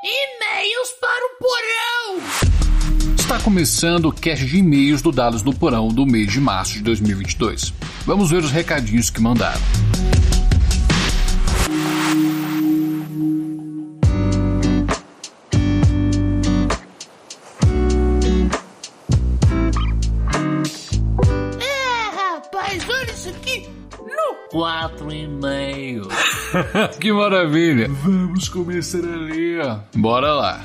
E-mails para o porão! Está começando o cast de e-mails do Dados no Porão do mês de março de 2022. Vamos ver os recadinhos que mandaram. Quatro e-mails. que maravilha! Vamos começar a ler. Bora lá.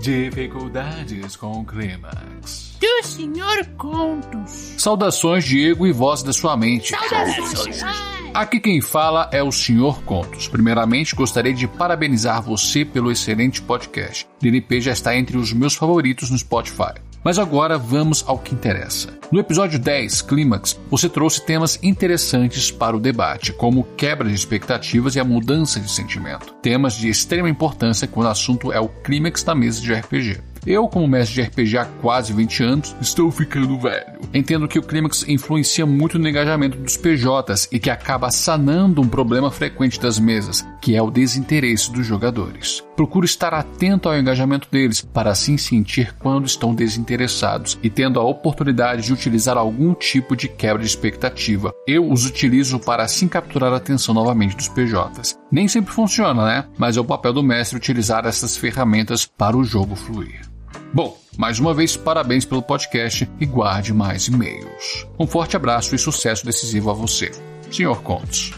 Dificuldades com o clímax. Do Senhor Contos. Saudações, Diego e voz da sua mente. Saudações. Aqui quem fala é o Sr. Contos. Primeiramente, gostaria de parabenizar você pelo excelente podcast. DNP já está entre os meus favoritos no Spotify. Mas agora vamos ao que interessa. No episódio 10, Clímax, você trouxe temas interessantes para o debate, como quebra de expectativas e a mudança de sentimento. Temas de extrema importância quando o assunto é o clímax da mesa de RPG. Eu, como mestre de RPG há quase 20 anos, estou ficando velho. Entendo que o clímax influencia muito no engajamento dos PJs e que acaba sanando um problema frequente das mesas, que é o desinteresse dos jogadores. Procuro estar atento ao engajamento deles, para assim sentir quando estão desinteressados e tendo a oportunidade de utilizar algum tipo de quebra de expectativa. Eu os utilizo para assim capturar a atenção novamente dos PJs. Nem sempre funciona, né? Mas é o papel do mestre utilizar essas ferramentas para o jogo fluir. Bom, mais uma vez, parabéns pelo podcast e guarde mais e-mails. Um forte abraço e sucesso decisivo a você, Sr. Contos.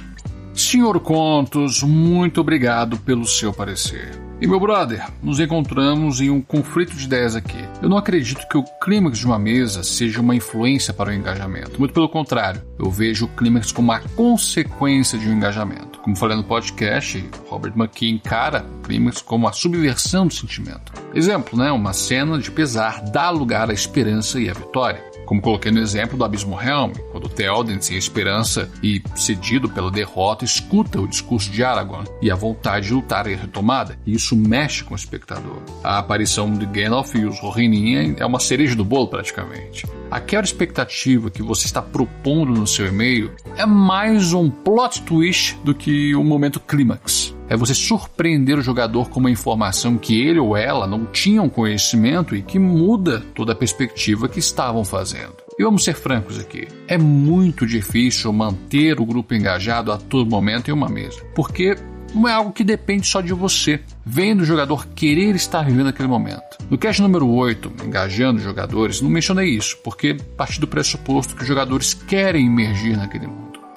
Senhor Contos, muito obrigado pelo seu parecer. E meu brother, nos encontramos em um conflito de ideias aqui. Eu não acredito que o clímax de uma mesa seja uma influência para o engajamento. Muito pelo contrário, eu vejo o clímax como uma consequência de um engajamento. Como falei no podcast, Robert McKee encara clímax como a subversão do sentimento. Exemplo, né? Uma cena de pesar dá lugar à esperança e à vitória. Como coloquei no exemplo do Abismo Helm, quando Theoden, sem esperança e cedido pela derrota, escuta o discurso de Aragorn e a vontade de lutar é retomada, e isso mexe com o espectador. A aparição de Gandalf e os Rohirrim é uma cereja do bolo praticamente. Aquela expectativa que você está propondo no seu e-mail é mais um plot twist do que um momento clímax. É você surpreender o jogador com uma informação que ele ou ela não tinham conhecimento e que muda toda a perspectiva que estavam fazendo. E vamos ser francos aqui: é muito difícil manter o grupo engajado a todo momento em uma mesa, porque não é algo que depende só de você, vem do jogador querer estar vivendo aquele momento. No cast número 8, engajando jogadores, não mencionei isso, porque parti do pressuposto que os jogadores querem emergir naquele.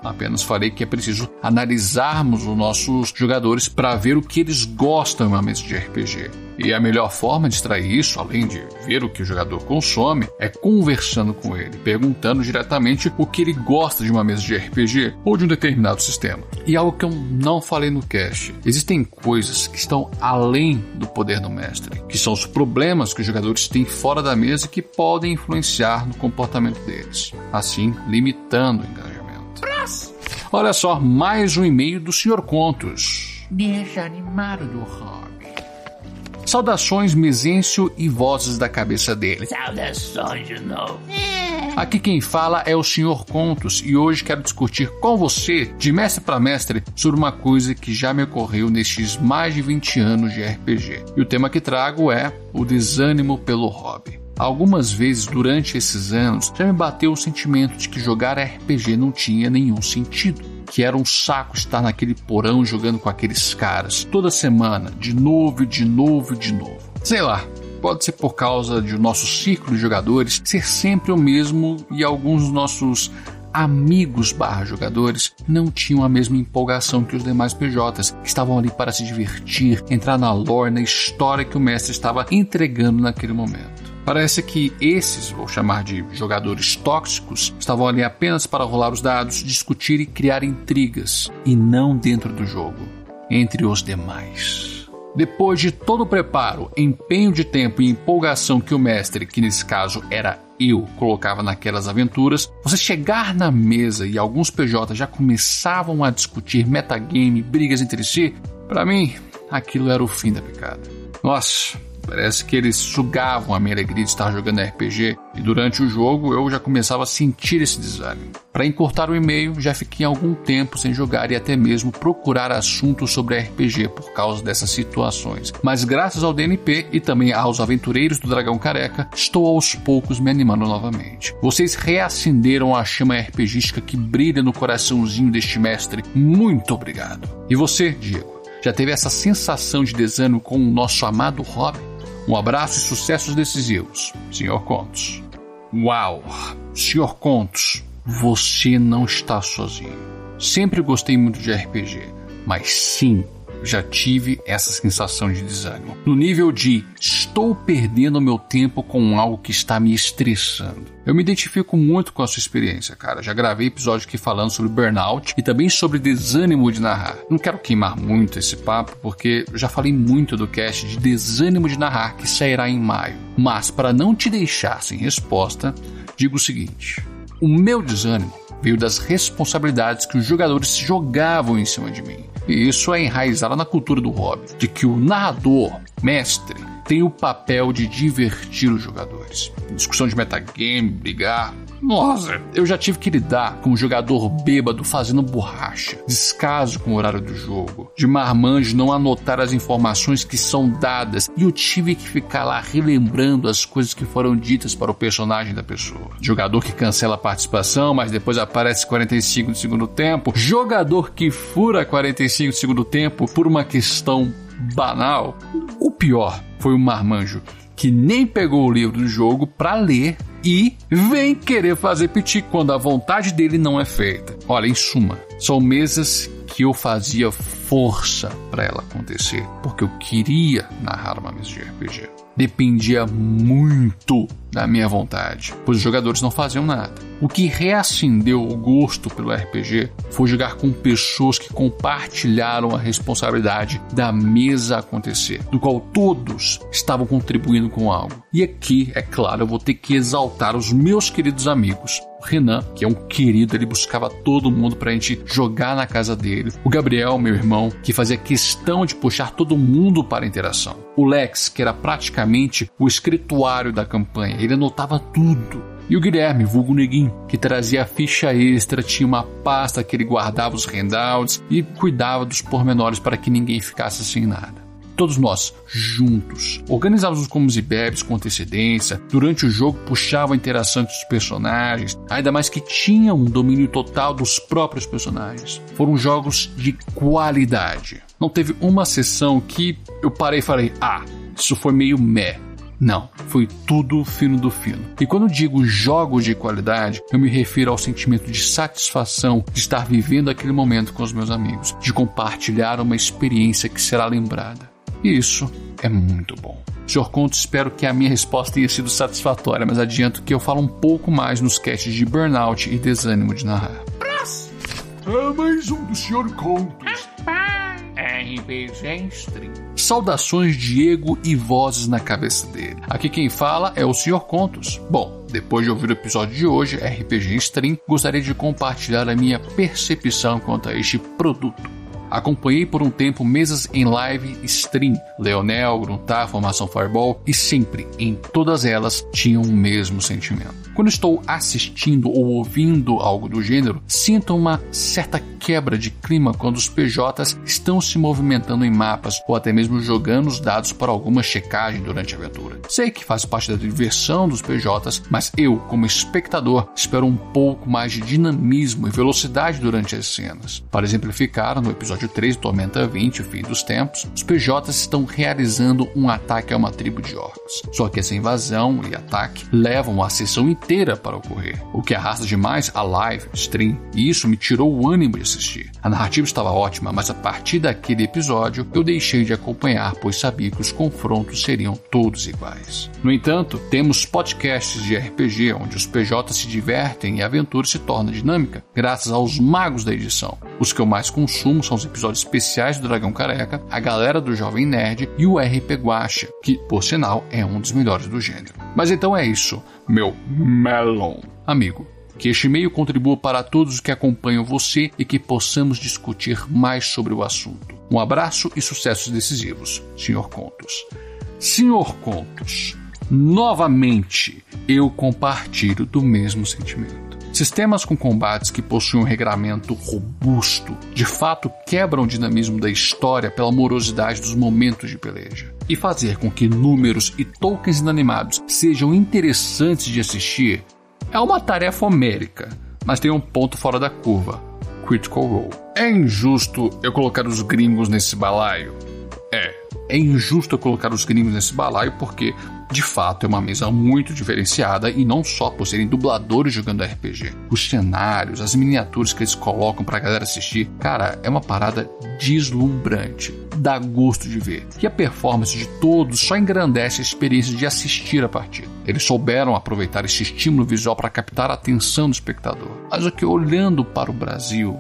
Apenas falei que é preciso analisarmos os nossos jogadores para ver o que eles gostam em uma mesa de RPG. E a melhor forma de extrair isso, além de ver o que o jogador consome, é conversando com ele, perguntando diretamente o que ele gosta de uma mesa de RPG ou de um determinado sistema. E algo que eu não falei no cast: existem coisas que estão além do poder do mestre, que são os problemas que os jogadores têm fora da mesa que podem influenciar no comportamento deles, assim limitando o engajamento. Olha só, mais um e-mail do Sr. Contos. Deixa animado do hobby. Saudações, Mesêncio e vozes da cabeça dele. Saudações de novo. É. Aqui quem fala é o Sr. Contos e hoje quero discutir com você, de mestre para mestre, sobre uma coisa que já me ocorreu nestes mais de 20 anos de RPG. E o tema que trago é o desânimo pelo hobby. Algumas vezes durante esses anos já me bateu o sentimento de que jogar RPG não tinha nenhum sentido. Que era um saco estar naquele porão jogando com aqueles caras toda semana, de novo de novo de novo. Sei lá, pode ser por causa de nosso ciclo de jogadores ser sempre o mesmo e alguns dos nossos amigos barra jogadores não tinham a mesma empolgação que os demais PJs, que estavam ali para se divertir, entrar na lore, na história que o mestre estava entregando naquele momento. Parece que esses, vou chamar de jogadores tóxicos, estavam ali apenas para rolar os dados, discutir e criar intrigas, e não dentro do jogo, entre os demais. Depois de todo o preparo, empenho de tempo e empolgação que o mestre, que nesse caso era eu, colocava naquelas aventuras, você chegar na mesa e alguns PJs já começavam a discutir metagame, brigas entre si, para mim, aquilo era o fim da picada. Nossa, Parece que eles sugavam a minha alegria de estar jogando RPG e durante o jogo eu já começava a sentir esse desânimo. Para encurtar o e-mail, já fiquei algum tempo sem jogar e até mesmo procurar assuntos sobre RPG por causa dessas situações. Mas graças ao DNP e também aos aventureiros do Dragão Careca, estou aos poucos me animando novamente. Vocês reacenderam a chama RPGística que brilha no coraçãozinho deste mestre. Muito obrigado. E você, Diego? Já teve essa sensação de desânimo com o nosso amado hobby? Um abraço e sucessos decisivos, Sr. Contos. Uau! Sr. Contos, você não está sozinho. Sempre gostei muito de RPG, mas sim, já tive essa sensação de desânimo. No nível de estou perdendo meu tempo com algo que está me estressando. Eu me identifico muito com a sua experiência, cara. Já gravei episódio aqui falando sobre burnout e também sobre desânimo de narrar. Não quero queimar muito esse papo, porque já falei muito do cast de desânimo de narrar que sairá em maio. Mas para não te deixar sem resposta, digo o seguinte: o meu desânimo veio das responsabilidades que os jogadores jogavam em cima de mim. E isso é enraizado na cultura do hobby, de que o narrador, mestre, tem o papel de divertir os jogadores. Discussão de metagame, brigar, nossa, eu já tive que lidar com um jogador bêbado fazendo borracha, descaso com o horário do jogo, de marmanjo não anotar as informações que são dadas e eu tive que ficar lá relembrando as coisas que foram ditas para o personagem da pessoa. Jogador que cancela a participação, mas depois aparece 45 do segundo tempo. Jogador que fura 45 do segundo tempo por uma questão banal. O pior foi o marmanjo que nem pegou o livro do jogo para ler e vem querer fazer piti quando a vontade dele não é feita. Olha, em suma, são mesas que eu fazia força para ela acontecer, porque eu queria narrar uma mesa de RPG. Dependia muito da minha vontade, pois os jogadores não faziam nada. O que reacendeu o gosto pelo RPG foi jogar com pessoas que compartilharam a responsabilidade da mesa acontecer, do qual todos estavam contribuindo com algo. E aqui, é claro, eu vou ter que exaltar os meus queridos amigos. O Renan, que é um querido, ele buscava todo mundo pra gente jogar na casa dele. O Gabriel, meu irmão, que fazia questão de puxar todo mundo para a interação. O Lex, que era praticamente o escrituário da campanha, ele anotava tudo. E o Guilherme, vulgo Neguinho, que trazia a ficha extra, tinha uma pasta que ele guardava os handouts e cuidava dos pormenores para que ninguém ficasse sem nada. Todos nós, juntos, organizávamos os comes e bebes com antecedência, durante o jogo puxava a interação entre os personagens, ainda mais que tinham um domínio total dos próprios personagens. Foram jogos de qualidade. Não teve uma sessão que eu parei e falei, ah, isso foi meio meh. Não, foi tudo fino do fino. E quando digo jogos de qualidade, eu me refiro ao sentimento de satisfação de estar vivendo aquele momento com os meus amigos, de compartilhar uma experiência que será lembrada. E isso é muito bom. Senhor Conto, espero que a minha resposta tenha sido satisfatória, mas adianto que eu falo um pouco mais nos casts de burnout e desânimo de narrar. Próximo. É mais um do Senhor Contos. RPG Stream. Saudações, Diego, e vozes na cabeça dele. Aqui quem fala é o Sr. Contos. Bom, depois de ouvir o episódio de hoje, RPG Stream, gostaria de compartilhar a minha percepção quanto a este produto. Acompanhei por um tempo mesas em live stream, Leonel, Gruntar, Formação Fireball, e sempre, em todas elas, tinham o mesmo sentimento. Quando estou assistindo ou ouvindo algo do gênero, sinto uma certa quebra de clima quando os PJs estão se movimentando em mapas ou até mesmo jogando os dados para alguma checagem durante a aventura. Sei que faz parte da diversão dos PJs, mas eu, como espectador, espero um pouco mais de dinamismo e velocidade durante as cenas. Para exemplificar, no episódio 3 Tormenta 20, o fim dos tempos, os PJs estão realizando um ataque a uma tribo de orcos. Só que essa invasão e ataque levam a sessão inteira para ocorrer, o que arrasta demais a live stream, e isso me tirou o ânimo de assistir. A narrativa estava ótima, mas a partir daquele episódio eu deixei de acompanhar, pois sabia que os confrontos seriam todos iguais. No entanto, temos podcasts de RPG onde os PJs se divertem e a aventura se torna dinâmica, graças aos magos da edição. Os que eu mais consumo são os episódios especiais do Dragão Careca, a galera do Jovem Nerd e o RP Guacha, que, por sinal, é um dos melhores do gênero. Mas então é isso, meu melon amigo. Que este e-mail contribua para todos os que acompanham você e que possamos discutir mais sobre o assunto. Um abraço e sucessos decisivos, Sr. Contos. Senhor Contos, novamente eu compartilho do mesmo sentimento. Sistemas com combates que possuem um regramento robusto de fato quebram o dinamismo da história pela morosidade dos momentos de peleja. E fazer com que números e tokens inanimados sejam interessantes de assistir é uma tarefa homérica, mas tem um ponto fora da curva: Critical Role. É injusto eu colocar os gringos nesse balaio? É. Injusto colocar os gringos nesse balaio porque de fato é uma mesa muito diferenciada e não só por serem dubladores jogando RPG. Os cenários, as miniaturas que eles colocam pra galera assistir, cara, é uma parada deslumbrante. Dá gosto de ver. E a performance de todos só engrandece a experiência de assistir a partida. Eles souberam aproveitar esse estímulo visual para captar a atenção do espectador. Mas o que olhando para o Brasil.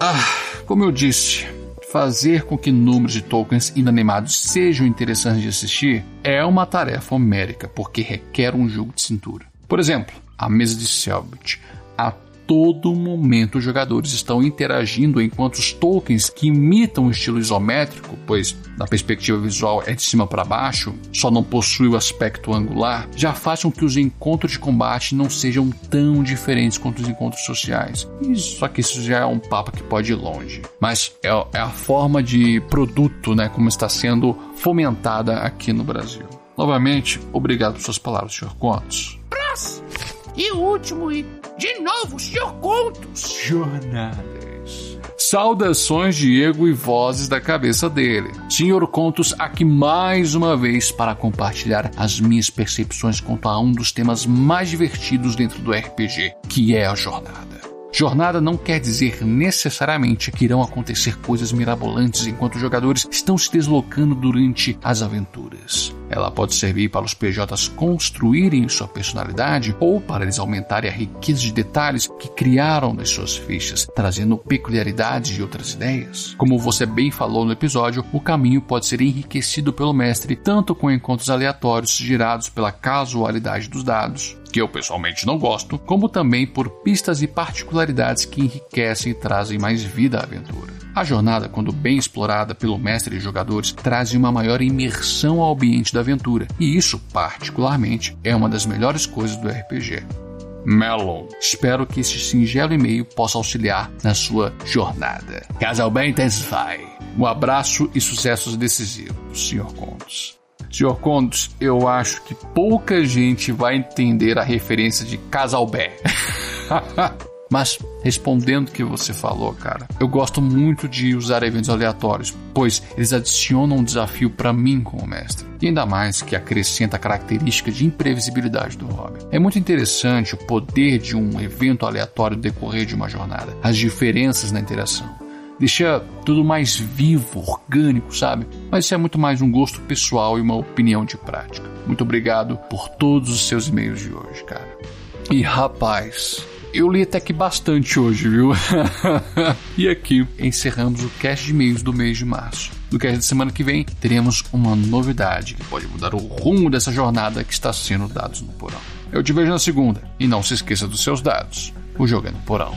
Ah, como eu disse, fazer com que números de tokens inanimados sejam interessantes de assistir é uma tarefa homérica, porque requer um jogo de cintura. Por exemplo, a mesa de Selbit. A todo momento os jogadores estão interagindo enquanto os tokens que imitam o estilo isométrico, pois na perspectiva visual é de cima para baixo, só não possui o aspecto angular, já com que os encontros de combate não sejam tão diferentes quanto os encontros sociais. só que isso já é um papo que pode ir longe. Mas é, é a forma de produto, né, como está sendo fomentada aqui no Brasil. Novamente, obrigado por suas palavras, Sr. Contos. Próximo! E último e de novo, Sr. Contos. Jornadas. Saudações, Diego, e vozes da cabeça dele. Senhor Contos, aqui mais uma vez para compartilhar as minhas percepções quanto a um dos temas mais divertidos dentro do RPG, que é a jornada. Jornada não quer dizer necessariamente que irão acontecer coisas mirabolantes enquanto os jogadores estão se deslocando durante as aventuras. Ela pode servir para os PJs construírem sua personalidade ou para eles aumentarem a riqueza de detalhes que criaram nas suas fichas, trazendo peculiaridades de outras ideias. Como você bem falou no episódio, o caminho pode ser enriquecido pelo mestre tanto com encontros aleatórios gerados pela casualidade dos dados, que eu pessoalmente não gosto, como também por pistas e particularidades que enriquecem e trazem mais vida à aventura. A jornada, quando bem explorada pelo mestre e jogadores, traz uma maior imersão ao ambiente da aventura, e isso, particularmente, é uma das melhores coisas do RPG. Melon. Espero que este singelo e-mail possa auxiliar na sua jornada. Casal bem Intensify. Um abraço e sucessos decisivos, Sr. Contos. Sr. Contos, eu acho que pouca gente vai entender a referência de Casal Bé. Mas, respondendo o que você falou, cara, eu gosto muito de usar eventos aleatórios, pois eles adicionam um desafio para mim como mestre. E ainda mais que acrescenta a característica de imprevisibilidade do hobby. É muito interessante o poder de um evento aleatório decorrer de uma jornada, as diferenças na interação deixa tudo mais vivo, orgânico, sabe? Mas isso é muito mais um gosto pessoal e uma opinião de prática. Muito obrigado por todos os seus e-mails de hoje, cara. E rapaz, eu li até que bastante hoje, viu? e aqui encerramos o cast de e-mails do mês de março. No cast de semana que vem, teremos uma novidade que pode mudar o rumo dessa jornada que está sendo dados no porão. Eu te vejo na segunda e não se esqueça dos seus dados. O jogo é no porão.